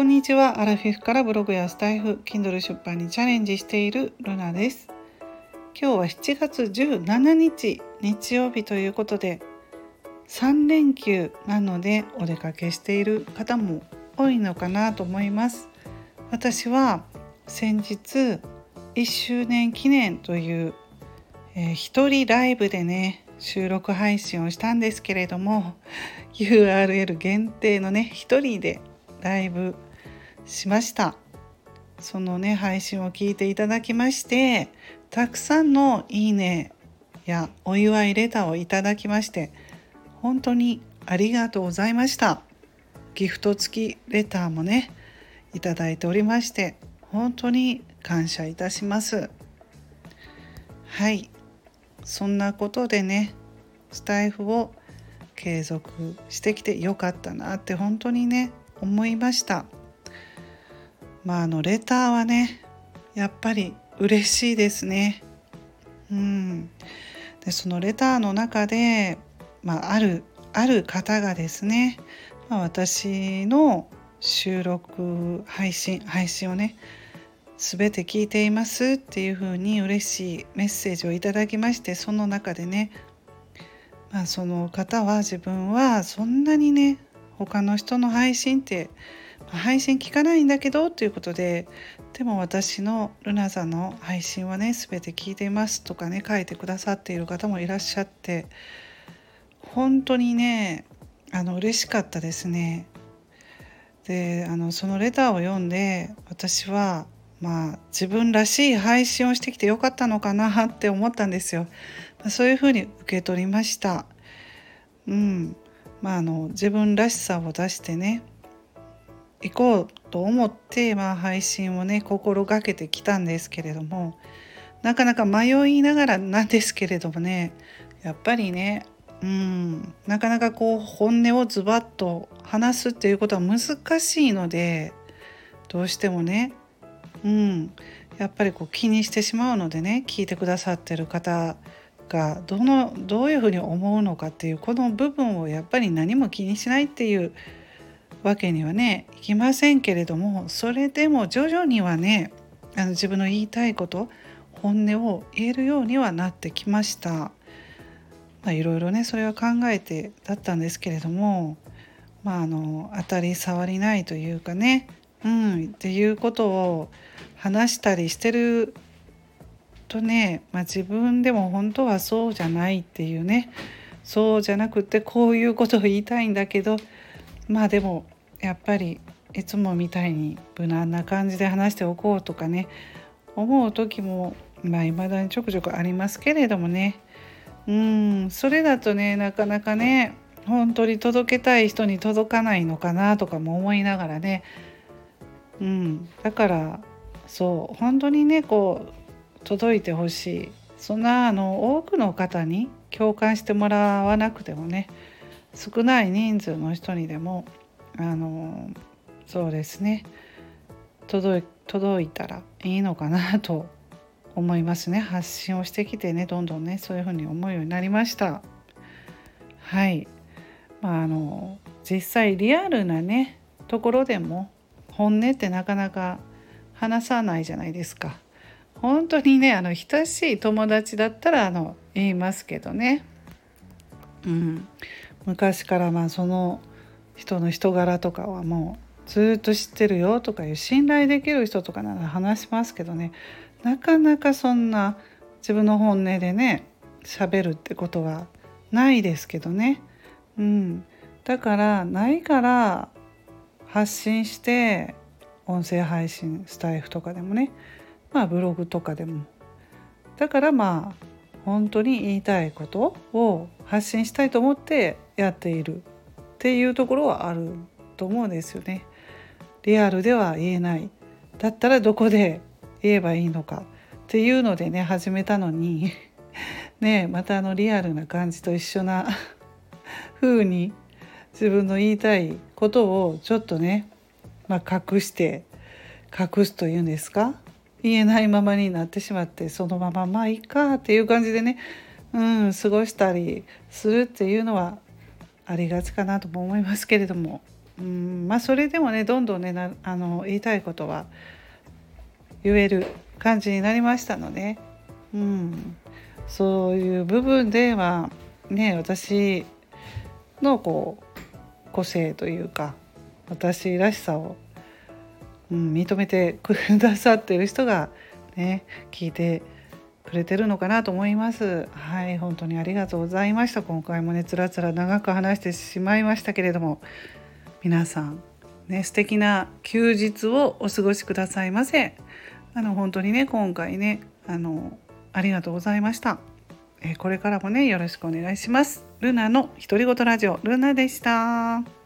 こんにちは。アラフィフからブログやスタイフ Kindle 出版にチャレンジしているルナです。今日は7月17日日曜日ということで3連休なのでお出かけしている方も多いのかなと思います。私は先日1周年記念という、えー、一人ライブでね収録配信をしたんですけれども URL 限定のね一人でライブしました。そのね配信を聞いていただきましてたくさんのいいねやお祝いレターをいただきまして本当にありがとうございました。ギフト付きレターもねいただいておりまして本当に感謝いたします。はい。そんなことでねスタイフを継続してきてよかったなって本当にね思いました。まああのレターはねやっぱり嬉しいですね。うん。でそのレターの中で、まあ、あるある方がですね、まあ、私の収録配信配信をね全て聞いていますっていうふうに嬉しいメッセージをいただきましてその中でね、まあ、その方は自分はそんなにね他の人の配信って配信聞かないんだけどということででも私のルナさんの配信はね全て聞いていますとかね書いてくださっている方もいらっしゃって本当にねあの嬉しかったですね。であのそのレターを読んで私はまあ自分らしい配信をしてきてよかったのかなって思ったんですよ。そういうふうに受け取りました。うん、まあ、あの自分らしさを出してね行こうと思って、まあ、配信をね心がけてきたんですけれどもなかなか迷いながらなんですけれどもねやっぱりねうんなかなかこう本音をズバッと話すっていうことは難しいのでどうしてもねうんやっぱりこう気にしてしまうのでね聞いてくださってる方がどのどういうふうに思うのかっていうこの部分をやっぱり何も気にしないっていうわけにはねいきませんけれどもそれでも徐々にはねあの自分の言いたいこと本音を言えるようにはなってきました。まあ、いろいろねそれは考えてだったんですけれども、まあ、あの当たり障りないというかね、うん、っていうことを話したりしてるとね、まあ、自分でも本当はそうじゃないっていうねそうじゃなくてこういうことを言いたいんだけどまあでもやっぱりいつもみたいに無難な感じで話しておこうとかね思う時もまあ未だにちょくちょくありますけれどもね。うんそれだとねなかなかね本当に届けたい人に届かないのかなとかも思いながらね。うんだからそう本当にねこう届いてほしい。そんなあの多くの方に共感してもらわなくてもね。少ない人数の人にでもあのそうですね。届いたらいいのかなと思いますね。発信をしてきてねどんどんねそういうふうに思うようになりました。はい。まああの実際リアルなねところでも本音ってなかなか話さないじゃないですか。本当にねあの親しい友達だったらあの言いますけどね、うん、昔からまあその人の人柄とかはもうずっと知ってるよとかいう信頼できる人とかなら話しますけどね。なかなかそんな自分の本音でね喋るってことはないですけどね、うん、だからないから発信して音声配信スタイフとかでもねまあブログとかでも。だからまあ本当に言いたいことを発信したいと思ってやっている。っていうところはあると思うんですよね。リアルでは言えない。だったらどこで言えばいいのか。っていうのでね始めたのに。ねまたあのリアルな感じと一緒な。風に自分の言いたいことをちょっとね、まあ、隠して隠すというんですか。言えないままになってしまってそのまままあいいかっていう感じでね、うん、過ごしたりするっていうのはありがちかなとも思いますけれども、うんまあそれでもねどんどんねなあの言いたいことは言える感じになりましたので、うん、そういう部分ではね私のこう個性というか私らしさを、うん、認めてくださってる人がね聞いてくれてるのかなと思います。はい本当にありがとうございました。今回もねつらつら長く話してしまいましたけれども。皆さんね素敵な休日をお過ごしくださいませ。あの本当にね今回ねあのありがとうございました。えこれからもねよろしくお願いします。ルナの独り言ラジオルナでした。